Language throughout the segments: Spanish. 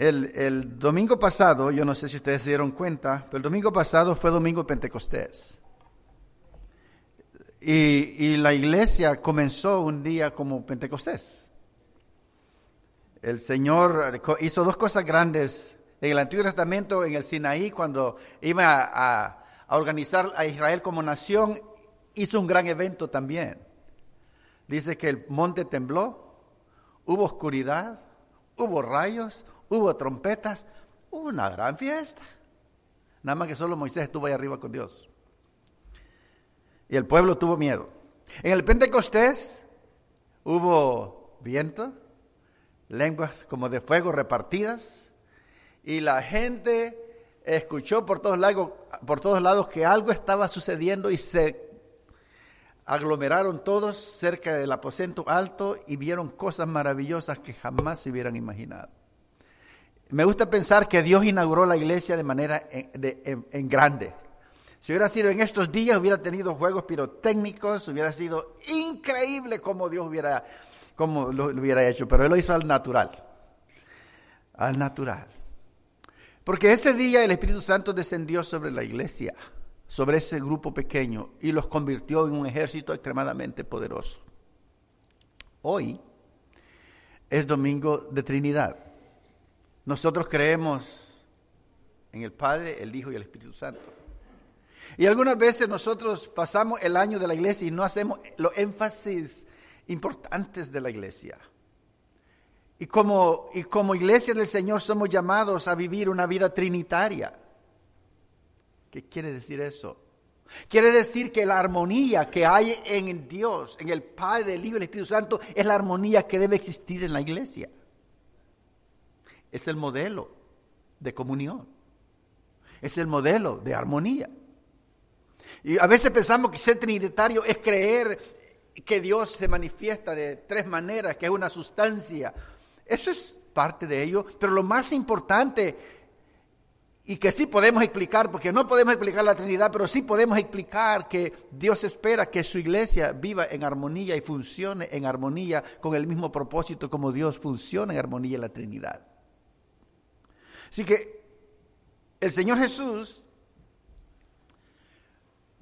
El, el, domingo pasado, yo no sé si ustedes se dieron cuenta, pero el domingo pasado fue domingo Pentecostés. Y, y, la iglesia comenzó un día como Pentecostés. El Señor hizo dos cosas grandes en el Antiguo Testamento, en el Sinaí, cuando iba a, a organizar a Israel como nación, hizo un gran evento también. Dice que el monte tembló, hubo oscuridad, hubo rayos, hubo trompetas, hubo una gran fiesta. Nada más que solo Moisés estuvo ahí arriba con Dios. Y el pueblo tuvo miedo. En el Pentecostés hubo viento, lenguas como de fuego repartidas, y la gente escuchó por todos lados, por todos lados que algo estaba sucediendo y se aglomeraron todos cerca del aposento alto y vieron cosas maravillosas que jamás se hubieran imaginado. Me gusta pensar que Dios inauguró la iglesia de manera en, grande. Si hubiera sido en estos días, hubiera tenido juegos pirotécnicos, hubiera sido increíble como Dios hubiera, lo hubiera hecho, pero Él lo hizo al natural. Al natural. Porque ese día el Espíritu Santo descendió sobre la iglesia, sobre ese grupo pequeño, y los convirtió en un ejército extremadamente poderoso. Hoy es domingo de Trinidad. Nosotros creemos en el Padre, el Hijo y el Espíritu Santo. Y algunas veces nosotros pasamos el año de la iglesia y no hacemos los énfasis importantes de la iglesia. Y como, y como iglesia del Señor somos llamados a vivir una vida trinitaria. ¿Qué quiere decir eso? Quiere decir que la armonía que hay en Dios, en el Padre, el Hijo y el Espíritu Santo, es la armonía que debe existir en la iglesia es el modelo de comunión, es el modelo de armonía. Y a veces pensamos que ser trinitario es creer que Dios se manifiesta de tres maneras, que es una sustancia. Eso es parte de ello, pero lo más importante y que sí podemos explicar, porque no podemos explicar la Trinidad, pero sí podemos explicar que Dios espera que su iglesia viva en armonía y funcione en armonía con el mismo propósito como Dios funciona en armonía en la Trinidad. Así que el Señor Jesús,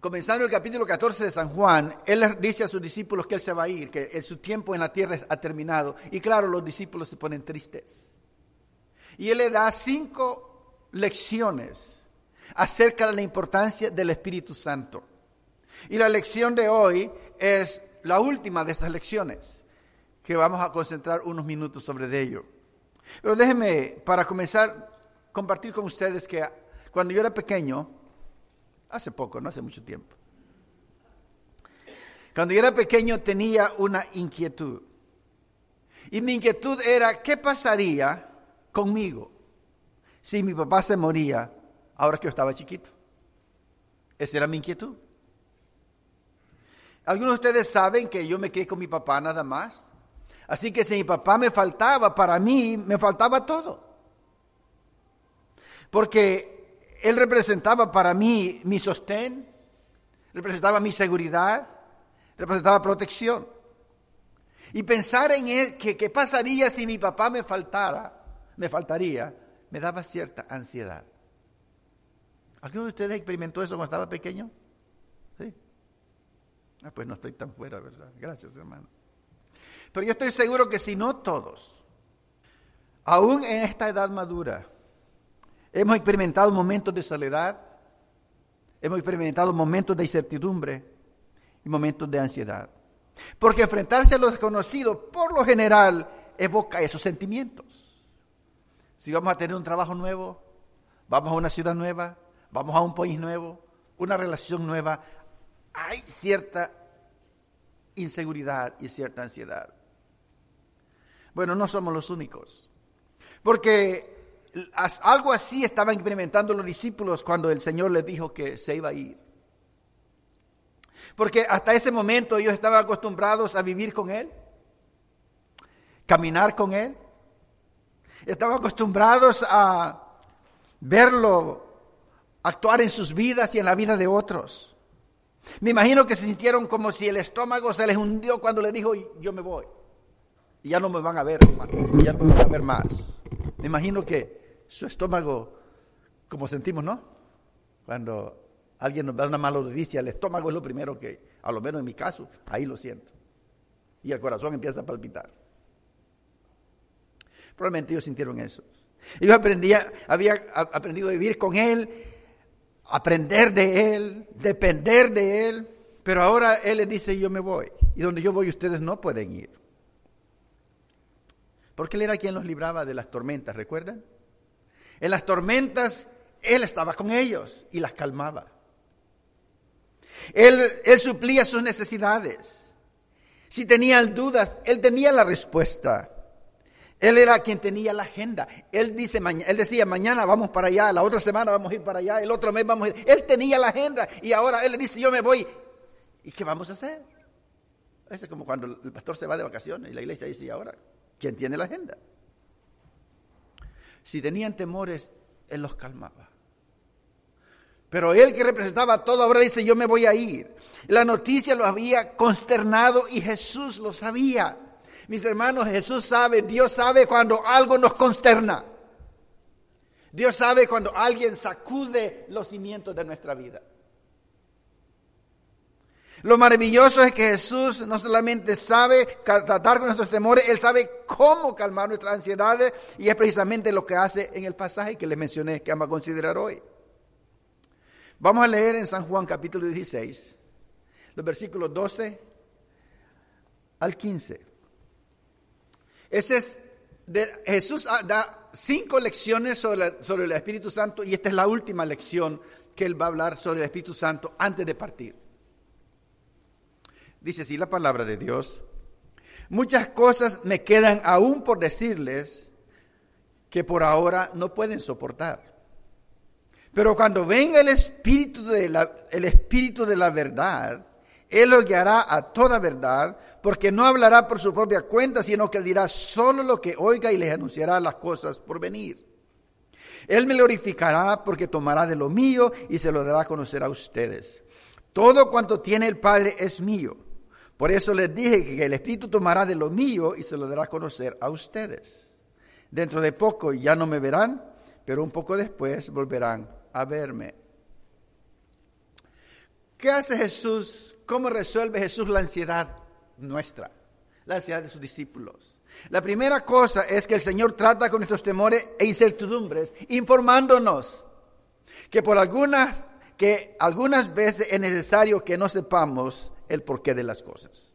comenzando el capítulo 14 de San Juan, Él dice a sus discípulos que Él se va a ir, que su tiempo en la tierra ha terminado. Y claro, los discípulos se ponen tristes. Y Él le da cinco lecciones acerca de la importancia del Espíritu Santo. Y la lección de hoy es la última de esas lecciones, que vamos a concentrar unos minutos sobre ello. Pero déjenme, para comenzar, compartir con ustedes que cuando yo era pequeño, hace poco, no hace mucho tiempo, cuando yo era pequeño tenía una inquietud. Y mi inquietud era, ¿qué pasaría conmigo si mi papá se moría ahora que yo estaba chiquito? Esa era mi inquietud. Algunos de ustedes saben que yo me quedé con mi papá nada más. Así que si mi papá me faltaba, para mí me faltaba todo porque Él representaba para mí mi sostén, representaba mi seguridad, representaba protección. Y pensar en él, que qué pasaría si mi papá me faltara, me faltaría, me daba cierta ansiedad. ¿Alguno de ustedes experimentó eso cuando estaba pequeño? Sí. Ah, pues no estoy tan fuera, ¿verdad? Gracias, hermano. Pero yo estoy seguro que si no todos, aún en esta edad madura, Hemos experimentado momentos de soledad, hemos experimentado momentos de incertidumbre y momentos de ansiedad. Porque enfrentarse a lo desconocido, por lo general, evoca esos sentimientos. Si vamos a tener un trabajo nuevo, vamos a una ciudad nueva, vamos a un país nuevo, una relación nueva, hay cierta inseguridad y cierta ansiedad. Bueno, no somos los únicos. Porque algo así estaban experimentando los discípulos cuando el Señor les dijo que se iba a ir. Porque hasta ese momento ellos estaban acostumbrados a vivir con Él, caminar con Él. Estaban acostumbrados a verlo actuar en sus vidas y en la vida de otros. Me imagino que se sintieron como si el estómago se les hundió cuando le dijo, yo me voy. Y ya no me van a ver, ya no me van a ver más. Me imagino que su estómago, como sentimos, ¿no? Cuando alguien nos da una mala noticia, el estómago es lo primero que, a lo menos en mi caso, ahí lo siento. Y el corazón empieza a palpitar. Probablemente ellos sintieron eso. Ellos aprendía, había aprendido a vivir con Él, aprender de Él, depender de Él, pero ahora Él les dice, yo me voy. Y donde yo voy ustedes no pueden ir. Porque Él era quien los libraba de las tormentas, ¿recuerdan? En las tormentas Él estaba con ellos y las calmaba. Él, él suplía sus necesidades. Si tenían dudas, Él tenía la respuesta. Él era quien tenía la agenda. Él, dice, él decía, mañana vamos para allá, la otra semana vamos a ir para allá, el otro mes vamos a ir. Él tenía la agenda y ahora Él le dice, yo me voy. ¿Y qué vamos a hacer? Es como cuando el pastor se va de vacaciones y la iglesia dice, ¿y ahora? ¿Quién tiene la agenda? Si tenían temores, Él los calmaba. Pero Él que representaba todo, ahora dice, yo me voy a ir. La noticia lo había consternado y Jesús lo sabía. Mis hermanos, Jesús sabe, Dios sabe cuando algo nos consterna. Dios sabe cuando alguien sacude los cimientos de nuestra vida. Lo maravilloso es que Jesús no solamente sabe tratar con nuestros temores, Él sabe cómo calmar nuestras ansiedades y es precisamente lo que hace en el pasaje que les mencioné, que vamos a considerar hoy. Vamos a leer en San Juan capítulo 16, los versículos 12 al 15. Ese es de, Jesús da cinco lecciones sobre, sobre el Espíritu Santo y esta es la última lección que él va a hablar sobre el Espíritu Santo antes de partir. Dice así la palabra de Dios. Muchas cosas me quedan aún por decirles que por ahora no pueden soportar. Pero cuando venga el Espíritu de la, el Espíritu de la verdad, Él lo guiará a toda verdad, porque no hablará por su propia cuenta, sino que dirá solo lo que oiga y les anunciará las cosas por venir. Él me glorificará porque tomará de lo mío y se lo dará a conocer a ustedes. Todo cuanto tiene el Padre es mío. Por eso les dije que el Espíritu tomará de lo mío y se lo dará a conocer a ustedes. Dentro de poco ya no me verán, pero un poco después volverán a verme. ¿Qué hace Jesús? ¿Cómo resuelve Jesús la ansiedad nuestra? La ansiedad de sus discípulos. La primera cosa es que el Señor trata con nuestros temores e incertidumbres, informándonos que por algunas, que algunas veces es necesario que no sepamos el porqué de las cosas.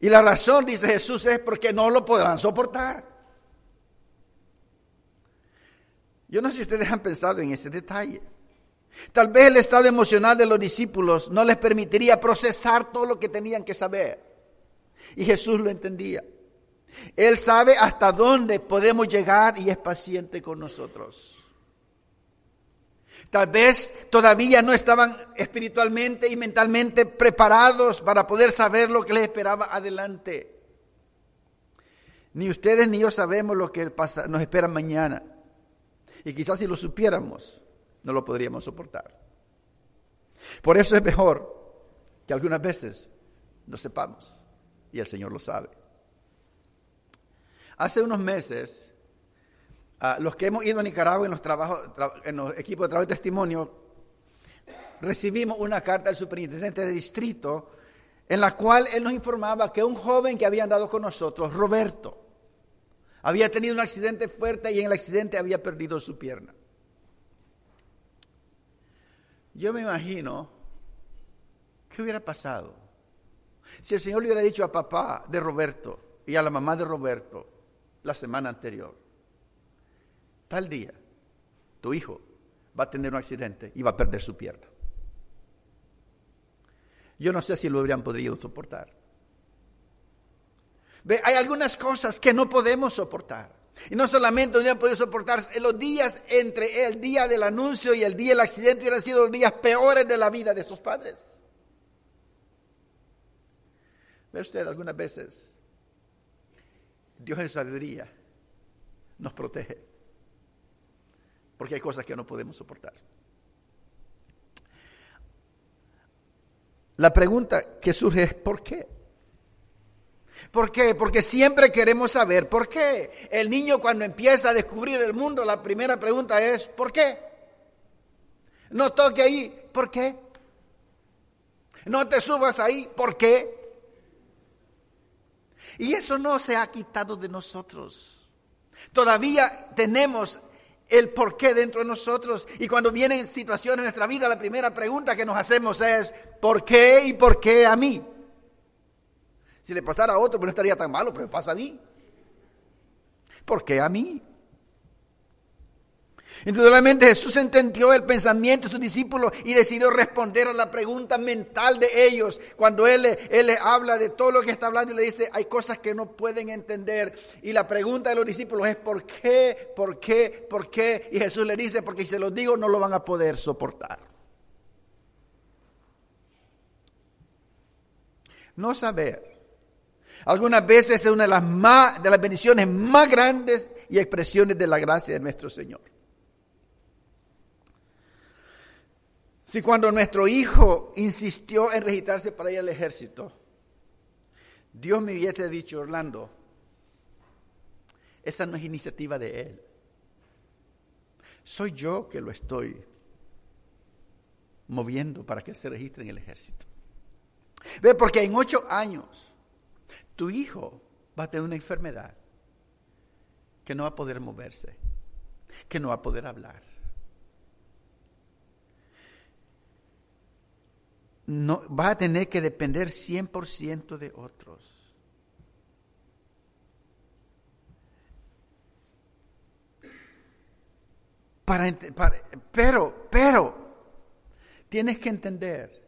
Y la razón, dice Jesús, es porque no lo podrán soportar. Yo no sé si ustedes han pensado en ese detalle. Tal vez el estado emocional de los discípulos no les permitiría procesar todo lo que tenían que saber. Y Jesús lo entendía. Él sabe hasta dónde podemos llegar y es paciente con nosotros. Tal vez todavía no estaban espiritualmente y mentalmente preparados para poder saber lo que les esperaba adelante. Ni ustedes ni yo sabemos lo que nos espera mañana. Y quizás si lo supiéramos, no lo podríamos soportar. Por eso es mejor que algunas veces no sepamos y el Señor lo sabe. Hace unos meses, los que hemos ido a Nicaragua en los, trabajos, en los equipos de trabajo y testimonio, recibimos una carta del superintendente de distrito en la cual él nos informaba que un joven que había andado con nosotros, Roberto, había tenido un accidente fuerte y en el accidente había perdido su pierna. Yo me imagino qué hubiera pasado si el Señor le hubiera dicho a papá de Roberto y a la mamá de Roberto la semana anterior, tal día, tu hijo va a tener un accidente y va a perder su pierna. Yo no sé si lo habrían podido soportar hay algunas cosas que no podemos soportar. Y no solamente hubieran podido soportar, los días entre el día del anuncio y el día del accidente hubieran sido los días peores de la vida de sus padres. ¿Ve usted algunas veces? Dios en sabiduría nos protege. Porque hay cosas que no podemos soportar. La pregunta que surge es ¿por qué? ¿Por qué? Porque siempre queremos saber por qué. El niño cuando empieza a descubrir el mundo, la primera pregunta es, ¿por qué? No toque ahí, ¿por qué? No te subas ahí, ¿por qué? Y eso no se ha quitado de nosotros. Todavía tenemos el por qué dentro de nosotros. Y cuando vienen situaciones en nuestra vida, la primera pregunta que nos hacemos es, ¿por qué y por qué a mí? Si le pasara a otro, pues no estaría tan malo, pero pasa a mí. ¿Por qué a mí? Indudablemente Jesús entendió el pensamiento de sus discípulos y decidió responder a la pregunta mental de ellos. Cuando él, él le habla de todo lo que está hablando y le dice, hay cosas que no pueden entender. Y la pregunta de los discípulos es, ¿por qué? ¿Por qué? ¿Por qué? Y Jesús le dice, porque si se los digo no lo van a poder soportar. No saber algunas veces es una de las, más, de las bendiciones más grandes y expresiones de la gracia de nuestro Señor. Si cuando nuestro hijo insistió en registrarse para ir al ejército, Dios me hubiese dicho, Orlando, esa no es iniciativa de él. Soy yo que lo estoy moviendo para que él se registre en el ejército. Ve, porque en ocho años tu hijo va a tener una enfermedad que no va a poder moverse, que no va a poder hablar. No, va a tener que depender 100% de otros. Para, pero, pero, tienes que entender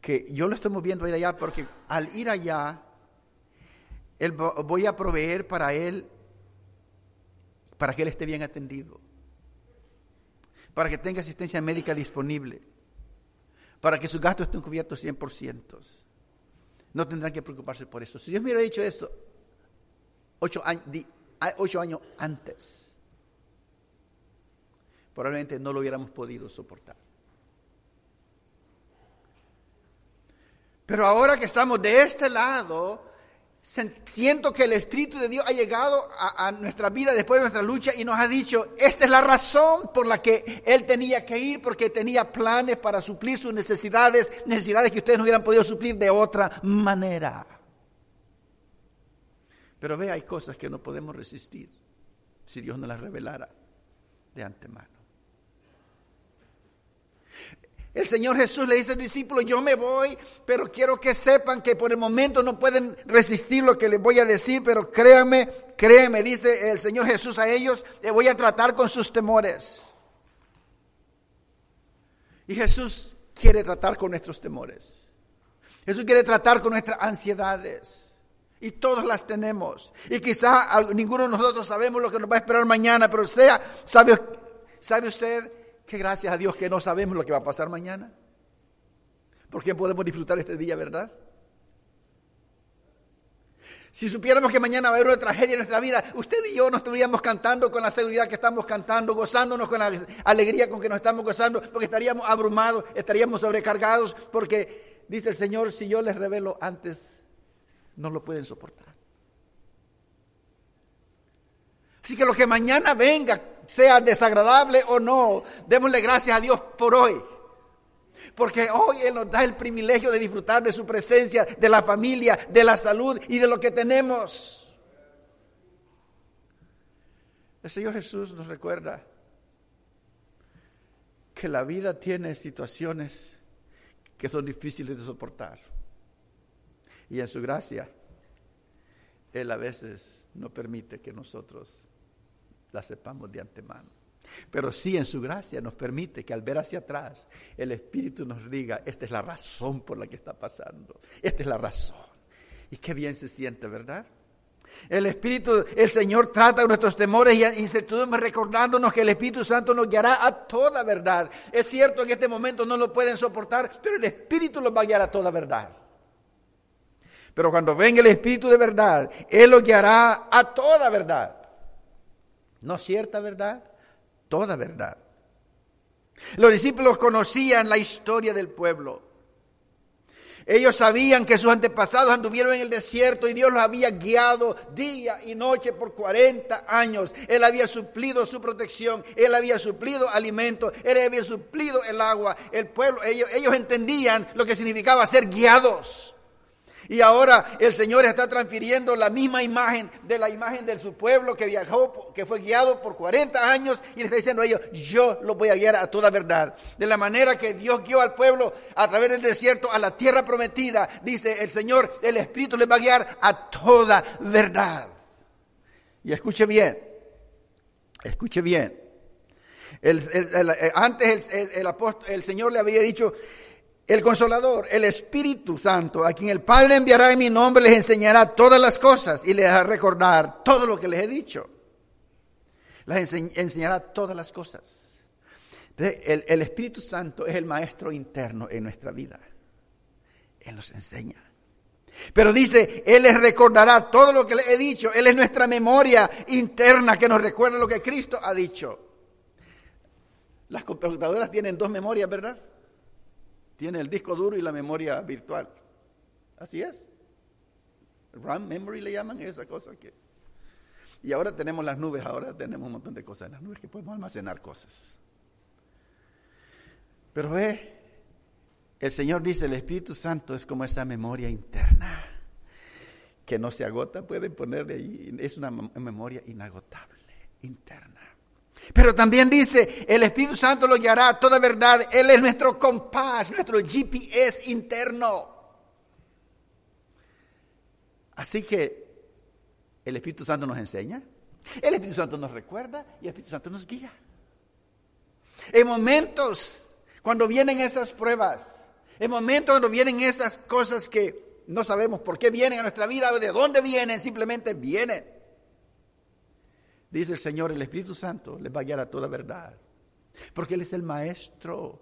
que yo lo estoy moviendo a ir allá porque al ir allá él, voy a proveer para él, para que él esté bien atendido, para que tenga asistencia médica disponible, para que sus gastos estén cubiertos 100%. No tendrán que preocuparse por eso. Si Dios me hubiera dicho esto ocho años, ocho años antes, probablemente no lo hubiéramos podido soportar. Pero ahora que estamos de este lado, Siento que el Espíritu de Dios ha llegado a, nuestra vida después de nuestra lucha y nos ha dicho, esta es la razón por la que Él tenía que ir, porque tenía planes para suplir sus necesidades, necesidades que ustedes no hubieran podido suplir de otra manera. Pero ve, hay cosas que no podemos resistir si Dios no las revelara de antemano. El Señor Jesús le dice al discípulo, yo me voy, pero quiero que sepan que por el momento no pueden resistir lo que les voy a decir, pero créanme, créanme, dice el Señor Jesús a ellos, le voy a tratar con sus temores. Y Jesús quiere tratar con nuestros temores. Jesús quiere tratar con nuestras ansiedades. Y todos las tenemos. Y quizá ninguno de nosotros sabemos lo que nos va a esperar mañana, pero sea, ¿sabe, sabe usted? Que gracias a Dios que no sabemos lo que va a pasar mañana. Porque podemos disfrutar este día, ¿verdad? Si supiéramos que mañana va a haber una tragedia en nuestra vida, usted y yo nos estaríamos cantando con la seguridad que estamos cantando, gozándonos con la alegría con que nos estamos gozando, porque estaríamos abrumados, estaríamos sobrecargados, porque dice el Señor, si yo les revelo antes, no lo pueden soportar. Así que lo que mañana venga, sea desagradable o no, démosle gracias a Dios por hoy. Porque hoy Él nos da el privilegio de disfrutar de su presencia, de la familia, de la salud y de lo que tenemos. El Señor Jesús nos recuerda que la vida tiene situaciones que son difíciles de soportar. Y en su gracia, Él a veces no permite que nosotros la sepamos de antemano. Pero sí en su gracia nos permite que al ver hacia atrás el Espíritu nos diga, esta es la razón por la que está pasando, esta es la razón. Y qué bien se siente, ¿verdad? El Espíritu, el Señor trata nuestros temores y incertidumbres recordándonos que el Espíritu Santo nos guiará a toda verdad. Es cierto, en este momento no lo pueden soportar, pero el Espíritu los va a guiar a toda verdad. Pero cuando venga el Espíritu de verdad, Él los guiará a toda verdad. No cierta verdad, toda verdad. Los discípulos conocían la historia del pueblo. Ellos sabían que sus antepasados anduvieron en el desierto y Dios los había guiado día y noche por 40 años. Él había suplido su protección, Él había suplido alimento, Él había suplido el agua. El pueblo, ellos, ellos entendían lo que significaba ser guiados. Y ahora el Señor está transfiriendo la misma imagen de la imagen de su pueblo que viajó, que fue guiado por 40 años y le está diciendo a ellos, yo los voy a guiar a toda verdad. De la manera que Dios guió al pueblo a través del desierto a la tierra prometida, dice el Señor, el Espíritu les va a guiar a toda verdad. Y escuche bien, escuche bien. antes el, apóstol, el Señor le había dicho, el consolador, el Espíritu Santo, a quien el Padre enviará en mi nombre, les enseñará todas las cosas y les hará recordar todo lo que les he dicho. Les enseñará todas las cosas. El, el Espíritu Santo es el maestro interno en nuestra vida. Él nos enseña. Pero dice, Él les recordará todo lo que les he dicho. Él es nuestra memoria interna que nos recuerda lo que Cristo ha dicho. Las computadoras tienen dos memorias, ¿verdad? Tiene el disco duro y la memoria virtual. Así es. RAM memory le llaman esa cosa que. Y ahora tenemos las nubes, ahora tenemos un montón de cosas en las nubes que podemos almacenar cosas. Pero ve, el Señor dice, el Espíritu Santo es como esa memoria interna que no se agota, pueden ponerle ahí, es una memoria inagotable, interna. Pero también dice, el Espíritu Santo lo guiará a toda verdad. Él es nuestro compás, nuestro GPS interno. Así que el Espíritu Santo nos enseña, el Espíritu Santo nos recuerda y el Espíritu Santo nos guía. En momentos cuando vienen esas pruebas, en momentos cuando vienen esas cosas que no sabemos por qué vienen a nuestra vida, de dónde vienen, simplemente vienen. Dice el Señor, el Espíritu Santo les va a guiar a toda verdad. Porque Él es el maestro.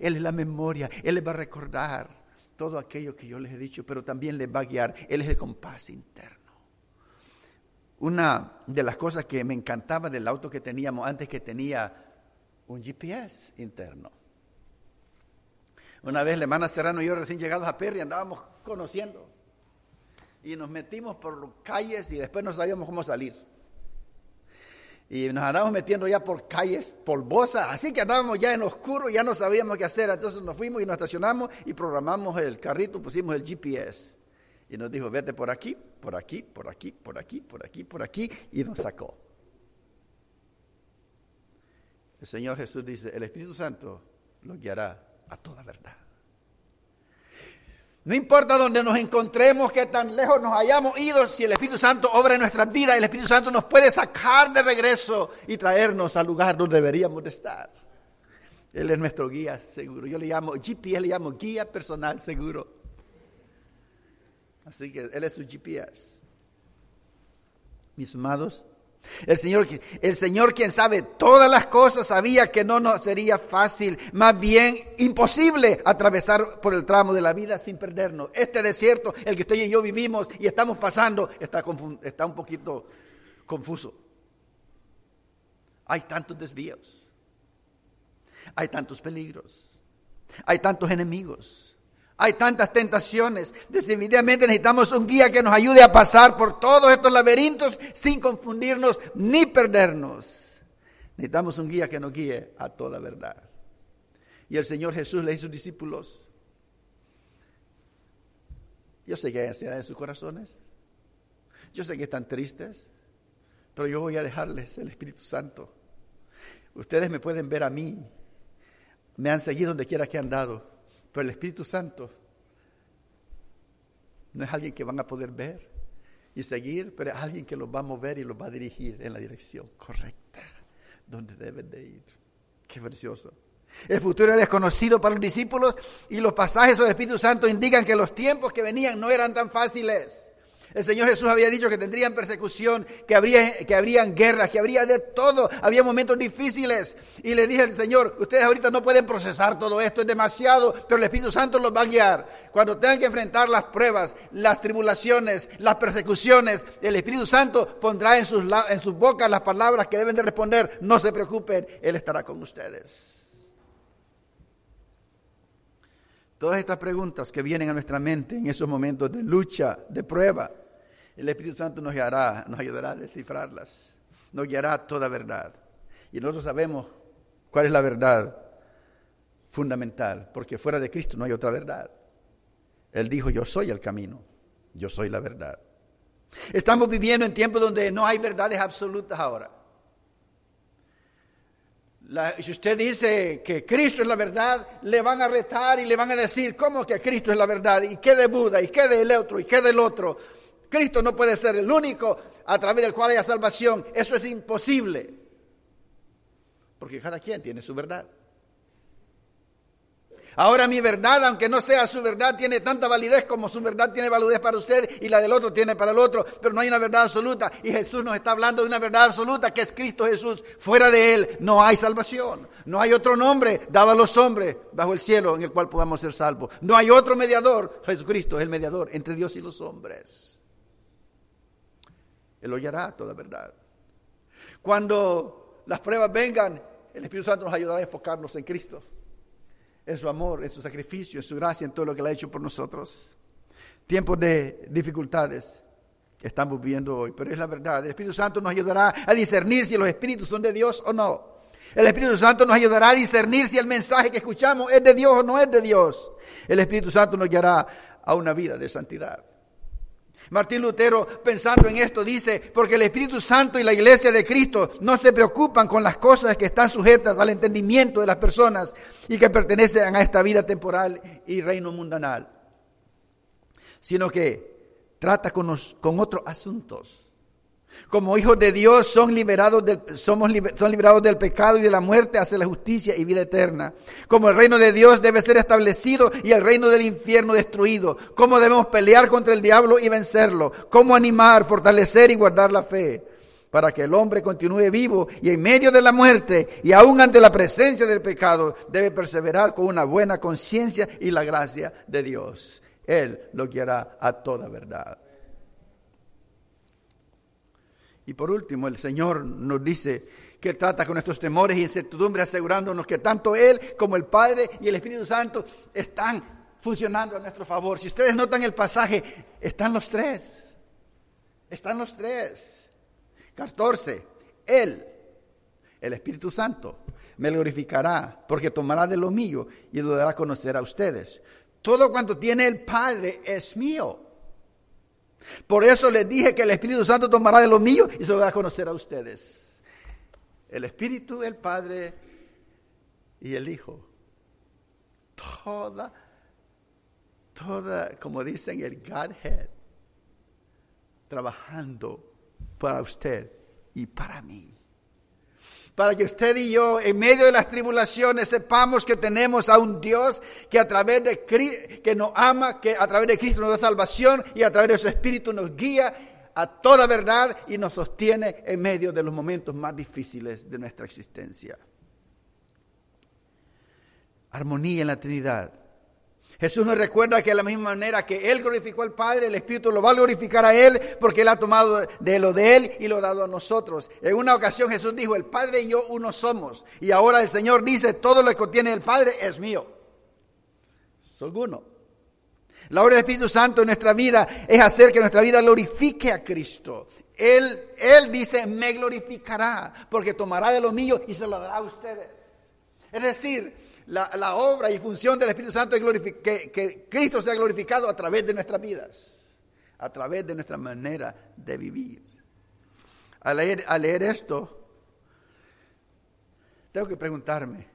Él es la memoria. Él les va a recordar todo aquello que yo les he dicho, pero también les va a guiar. Él es el compás interno. Una de las cosas que me encantaba del auto que teníamos antes que tenía un GPS interno. Una vez la hermana Serrano y yo recién llegados a Perry andábamos conociendo y nos metimos por calles y después no sabíamos cómo salir y nos andábamos metiendo ya por calles polvosas, así que andábamos ya en oscuro, ya no sabíamos qué hacer, entonces nos fuimos y nos estacionamos y programamos el carrito, pusimos el GPS y nos dijo, vete por aquí, por aquí, por aquí, por aquí, por aquí, por aquí, y nos sacó. El Señor Jesús dice, el Espíritu Santo lo guiará a toda verdad. No importa dónde nos encontremos, que tan lejos nos hayamos ido, si el Espíritu Santo obra en nuestras vidas, el Espíritu Santo nos puede sacar de regreso y traernos al lugar donde deberíamos de estar. Él es nuestro guía seguro. Yo le llamo GPS, le llamo guía personal seguro. Así que Él es su GPS. Mis amados, el Señor, el Señor quien sabe todas las cosas sabía que no nos sería fácil, más bien imposible atravesar por el tramo de la vida sin perdernos. Este desierto, el que usted y yo vivimos y estamos pasando, está, está un poquito confuso. Hay tantos desvíos, hay tantos peligros, hay tantos enemigos. Hay tantas tentaciones. Definitivamente necesitamos un guía que nos ayude a pasar por todos estos laberintos sin confundirnos ni perdernos. Necesitamos un guía que nos guíe a toda verdad. Y el Señor Jesús le dice a sus discípulos, yo sé que hay ansiedad en sus corazones, yo sé que están tristes, pero yo voy a dejarles el Espíritu Santo. Ustedes me pueden ver a mí, me han seguido donde quiera que han dado pero el Espíritu Santo no es alguien que van a poder ver y seguir, pero es alguien que los va a mover y los va a dirigir en la dirección correcta, donde deben de ir. Qué precioso. El futuro era desconocido para los discípulos y los pasajes sobre el Espíritu Santo indican que los tiempos que venían no eran tan fáciles. El Señor Jesús había dicho que tendrían persecución, que, habría, que habrían guerras, que habría de todo. Había momentos difíciles. Y le dije al Señor, ustedes ahorita no pueden procesar todo esto, es demasiado, pero el Espíritu Santo los va a guiar. Cuando tengan que enfrentar las pruebas, las tribulaciones, las persecuciones, el Espíritu Santo pondrá en sus, en sus bocas las palabras que deben de responder. No se preocupen, Él estará con ustedes. Todas estas preguntas que vienen a nuestra mente en esos momentos de lucha, de prueba, el Espíritu Santo nos nos ayudará a descifrarlas, nos guiará a toda verdad. Y nosotros sabemos cuál es la verdad fundamental, porque fuera de Cristo no hay otra verdad. Él dijo, yo soy el camino, yo soy la verdad. Estamos viviendo en tiempos donde no hay verdades absolutas ahora. si usted dice que Cristo es la verdad, le van a retar y le van a decir, ¿cómo que Cristo es la verdad? ¿Y qué de Buda? ¿Y qué del otro? ¿Y qué del otro? Cristo no puede ser el único a través del cual haya salvación. Eso es imposible. Porque cada quien tiene su verdad. Ahora mi verdad, aunque no sea su verdad, tiene tanta validez como su verdad tiene validez para usted y la del otro tiene para el otro, pero no hay una verdad absoluta. Y Jesús nos está hablando de una verdad absoluta que es Cristo Jesús. Fuera de Él no hay salvación. No hay otro nombre dado a los hombres bajo el cielo en el cual podamos ser salvos. No hay otro mediador. Jesucristo es el mediador entre Dios y los hombres. Él hallará toda verdad. Cuando las pruebas vengan, el Espíritu Santo nos ayudará a enfocarnos en Cristo en su amor, en su sacrificio, en su gracia, en todo lo que Él ha hecho por nosotros. Tiempos de dificultades estamos viviendo hoy, pero es la verdad. El Espíritu Santo nos ayudará a discernir si los espíritus son de Dios o no. El Espíritu Santo nos ayudará a discernir si el mensaje que escuchamos es de Dios o no es de Dios. El Espíritu Santo nos guiará a una vida de santidad. Martín Lutero, pensando en esto, dice, porque el Espíritu Santo y la iglesia de Cristo no se preocupan con las cosas que están sujetas al entendimiento de las personas y que pertenecen a esta vida temporal y reino mundanal, sino que trata con, otros asuntos como hijos de Dios son liberados del, somos, son liberados del pecado y de la muerte hacia la justicia y vida eterna. Como el reino de Dios debe ser establecido y el reino del infierno destruido. Cómo debemos pelear contra el diablo y vencerlo. Cómo animar, fortalecer y guardar la fe para que el hombre continúe vivo y en medio de la muerte y aún ante la presencia del pecado debe perseverar con una buena conciencia y la gracia de Dios. Él lo guiará a toda verdad. Y por último, el Señor nos dice que trata con nuestros temores y incertidumbres, asegurándonos que tanto Él como el Padre y el Espíritu Santo están funcionando a nuestro favor. Si ustedes notan el pasaje, están los tres. Están los tres. 14. Él, el Espíritu Santo, me glorificará porque tomará de lo mío y lo dará a conocer a ustedes. Todo cuanto tiene el Padre es mío. Por eso les dije que el Espíritu Santo tomará de lo mío y se lo dará a conocer a ustedes. El Espíritu, el Padre y el Hijo. Toda, toda, como dicen, el Godhead, trabajando para usted y para mí para que usted y yo, en medio de las tribulaciones, sepamos que tenemos a un Dios que a través de que nos ama, que a través de Cristo nos da salvación y a través de su Espíritu nos guía a toda verdad y nos sostiene en medio de los momentos más difíciles de nuestra existencia. Armonía en la Trinidad Jesús nos recuerda que de la misma manera que Él glorificó al Padre, el Espíritu lo va a glorificar a Él porque Él ha tomado de lo de Él y lo ha dado a nosotros. En una ocasión Jesús dijo, el Padre y yo uno somos. Y ahora el Señor dice, todo lo que contiene el Padre es mío. Soy uno. La obra del Espíritu Santo en nuestra vida es hacer que nuestra vida glorifique a Cristo. Él, él dice, me glorificará porque tomará de lo mío y se lo dará a ustedes. Es decir, la, obra y función del Espíritu Santo es que, que Cristo sea glorificado a través de nuestras vidas, a través de nuestra manera de vivir. Al leer, al leer esto, tengo que preguntarme,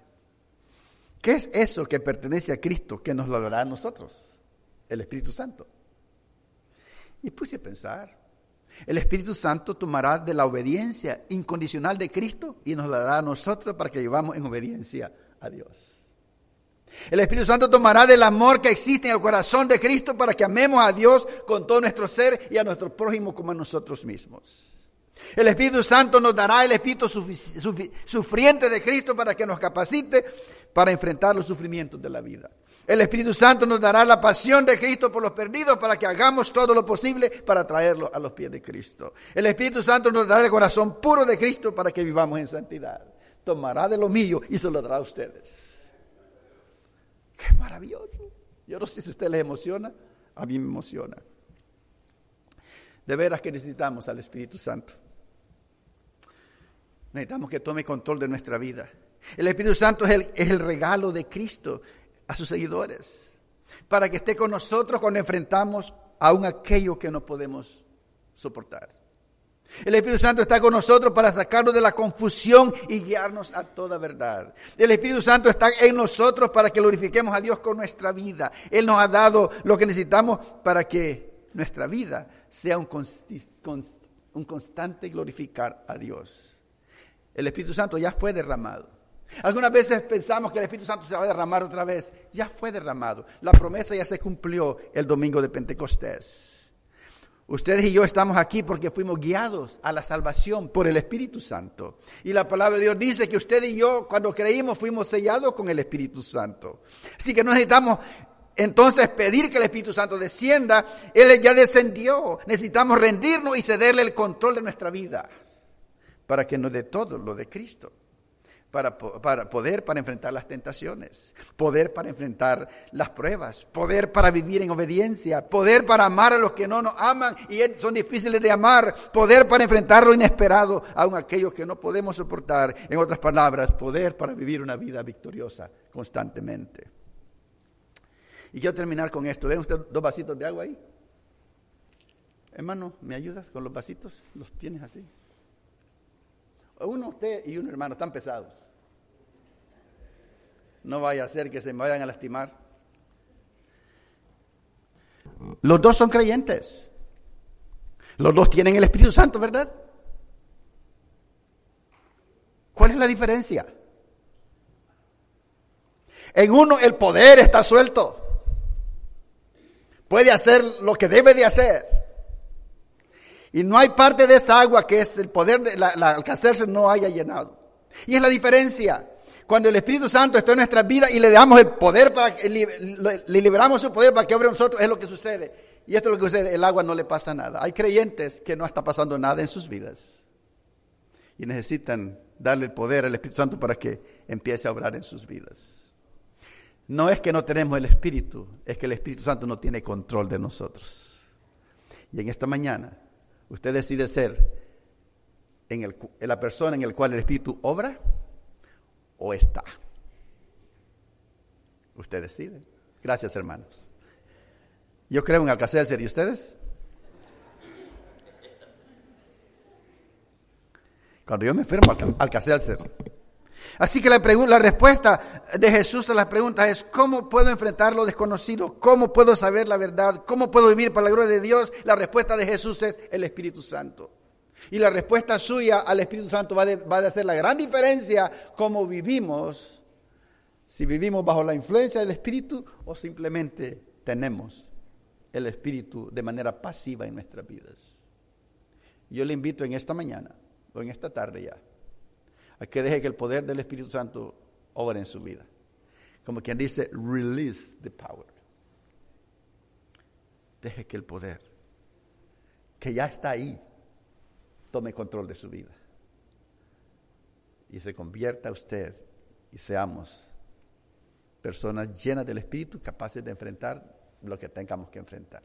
¿qué es eso que pertenece a Cristo que nos lo dará a nosotros? El Espíritu Santo. Y puse a pensar, el Espíritu Santo tomará de la obediencia incondicional de Cristo y nos la dará a nosotros para que vivamos en obediencia a Dios. El Espíritu Santo tomará del amor que existe en el corazón de Cristo para que amemos a Dios con todo nuestro ser y a nuestro prójimo como a nosotros mismos. El Espíritu Santo nos dará el Espíritu sufriente de Cristo para que nos capacite para enfrentar los sufrimientos de la vida. El Espíritu Santo nos dará la pasión de Cristo por los perdidos para que hagamos todo lo posible para traerlos a los pies de Cristo. El Espíritu Santo nos dará el corazón puro de Cristo para que vivamos en santidad. Tomará de lo mío y se lo dará a ustedes. Qué maravilloso. Yo no sé si a usted le emociona, a mí me emociona. De veras que necesitamos al Espíritu Santo. Necesitamos que tome control de nuestra vida. El Espíritu Santo es el, regalo de Cristo a sus seguidores, para que esté con nosotros cuando enfrentamos aún aquello que no podemos soportar. El Espíritu Santo está con nosotros para sacarnos de la confusión y guiarnos a toda verdad. El Espíritu Santo está en nosotros para que glorifiquemos a Dios con nuestra vida. Él nos ha dado lo que necesitamos para que nuestra vida sea un, constante glorificar a Dios. El Espíritu Santo ya fue derramado. Algunas veces pensamos que el Espíritu Santo se va a derramar otra vez. Ya fue derramado. La promesa ya se cumplió el domingo de Pentecostés. Ustedes y yo estamos aquí porque fuimos guiados a la salvación por el Espíritu Santo. Y la palabra de Dios dice que usted y yo, cuando creímos, fuimos sellados con el Espíritu Santo. Así que no necesitamos entonces pedir que el Espíritu Santo descienda. Él ya descendió. Necesitamos rendirnos y cederle el control de nuestra vida para que nos dé todo lo de Cristo para, para, poder para enfrentar las tentaciones, poder para enfrentar las pruebas, poder para vivir en obediencia, poder para amar a los que no nos aman y son difíciles de amar, poder para enfrentar lo inesperado, aun aquellos que no podemos soportar. En otras palabras, poder para vivir una vida victoriosa constantemente. Y quiero terminar con esto. ¿Ven usted dos vasitos de agua ahí? Hermano, ¿me ayudas con los vasitos? ¿Los tienes así? Uno usted y un hermano están pesados. No vaya a ser que se me vayan a lastimar. Los dos son creyentes. Los dos tienen el Espíritu Santo, ¿verdad? ¿Cuál es la diferencia? En uno el poder está suelto. Puede hacer lo que debe de hacer. Y no hay parte de esa agua que es el poder de la, la no haya llenado. Y es la diferencia. Cuando el Espíritu Santo está en nuestra vida y le damos el poder para que le, liberamos su poder para que obre nosotros, es lo que sucede. Y esto es lo que sucede, el agua no le pasa nada. Hay creyentes que no está pasando nada en sus vidas. Y necesitan darle el poder al Espíritu Santo para que empiece a obrar en sus vidas. No es que no tenemos el Espíritu, es que el Espíritu Santo no tiene control de nosotros. Y en esta mañana Usted decide ser en, el, la persona en la cual el Espíritu obra o está. Usted decide. Gracias, hermanos. Yo creo en Alcacelser. ¿Y ustedes? Cuando yo me enfermo, Alcacelser. Así que la, respuesta de Jesús a las preguntas es, ¿cómo puedo enfrentar lo desconocido? ¿Cómo puedo saber la verdad? ¿Cómo puedo vivir para la gloria de Dios? La respuesta de Jesús es el Espíritu Santo. Y la respuesta suya al Espíritu Santo va, va a hacer la gran diferencia cómo vivimos, si vivimos bajo la influencia del Espíritu o simplemente tenemos el Espíritu de manera pasiva en nuestras vidas. Yo le invito en esta mañana o en esta tarde ya a que deje que el poder del Espíritu Santo obre en su vida. Como quien dice, release the power. Deje que el poder, que ya está ahí, tome control de su vida. Y se convierta usted y seamos personas llenas del Espíritu, capaces de enfrentar lo que tengamos que enfrentar.